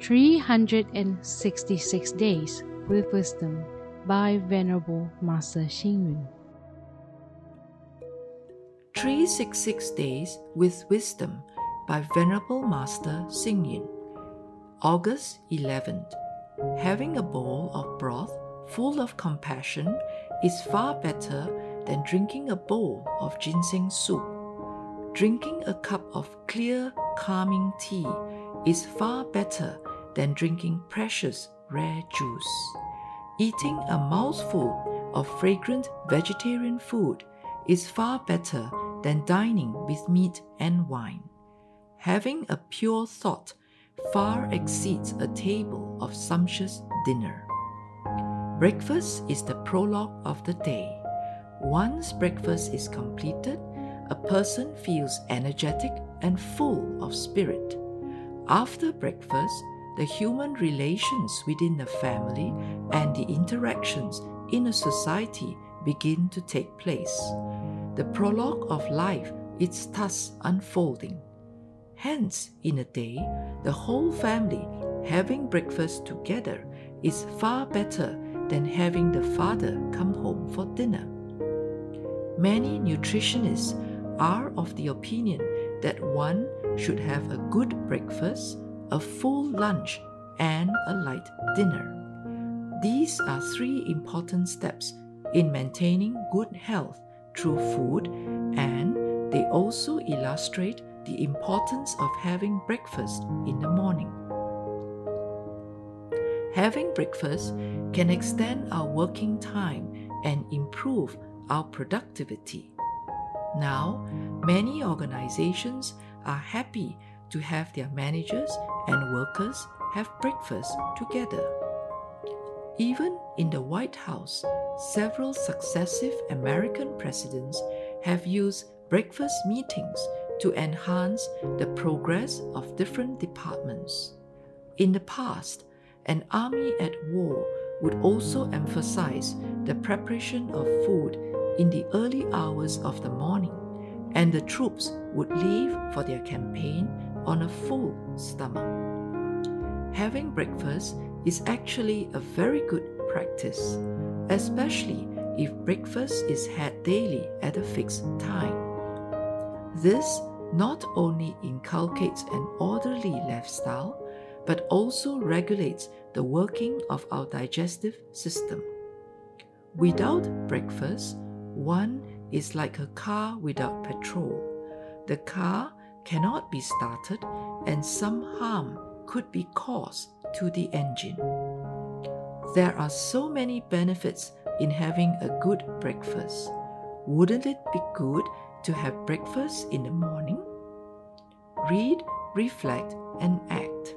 366 Days with Wisdom by Venerable Master Xing Yun. 366 Days with Wisdom by Venerable Master Xing Yun. August 11th. Having a bowl of broth full of compassion is far better than drinking a bowl of ginseng soup. Drinking a cup of clear, calming tea is far better than drinking precious, rare juice. Eating a mouthful of fragrant vegetarian food is far better than dining with meat and wine. Having a pure thought far exceeds a table of sumptuous dinner. Breakfast is the prologue of the day. Once breakfast is completed, a person feels energetic and full of spirit. After breakfast, the human relations within the family and the interactions in a society begin to take place. The prologue of life is thus unfolding. Hence, in a day, the whole family having breakfast together is far better than having the father come home for dinner. Many nutritionists are of the opinion that one should have a good breakfast, a full lunch, and a light dinner. These are three important steps in maintaining good health through food, and they also illustrate the importance of having breakfast in the morning. Having breakfast can extend our working time and improve our productivity. Now, many organizations are happy to have their managers and workers have breakfast together. Even in the White House, several successive American presidents have used breakfast meetings to enhance the progress of different departments. In the past, an army at war would also emphasize the preparation of food in the early hours of the morning, and the troops would leave for their campaign on a full stomach. Having breakfast is actually a very good practice, especially if breakfast is had daily at a fixed time. This not only inculcates an orderly lifestyle, but also regulates the working of our digestive system. Without breakfast, one is like a car without petrol. The car cannot be started, and some harm could be caused to the engine. There are so many benefits in having a good breakfast. Wouldn't it be good to have breakfast in the morning? Read, reflect, and act.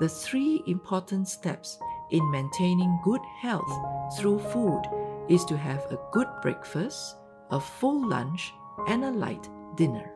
The three important steps in maintaining good health through food is to have a good breakfast, a full lunch, and a light dinner.